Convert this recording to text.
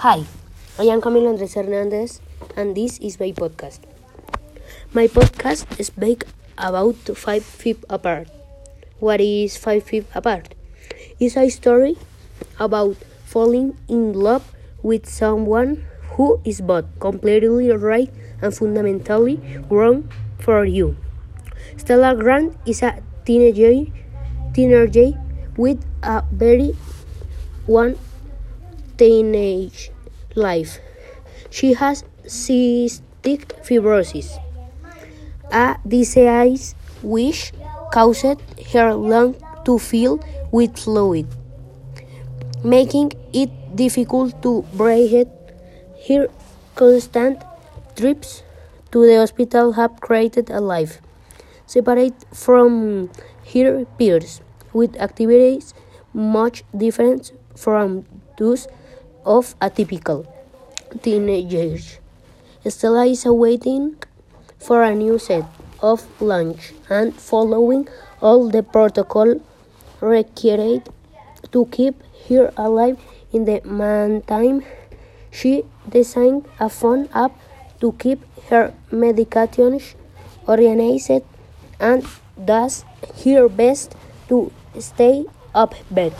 Hi, I am Camilo Andres Hernandez, and this is my podcast. My podcast is based about five feet apart. What is five feet apart? It's a story about falling in love with someone who is both completely right and fundamentally wrong for you. Stella Grant is a teenager, teenager with a very one teenage life. She has cystic fibrosis, a disease which caused her lung to fill with fluid, making it difficult to breathe. Her constant trips to the hospital have created a life separate from her peers, with activities much different from those of a typical teenager. Stella is awaiting for a new set of lunch and following all the protocol required to keep her alive in the meantime she designed a phone app to keep her medications organized and does her best to stay up bed.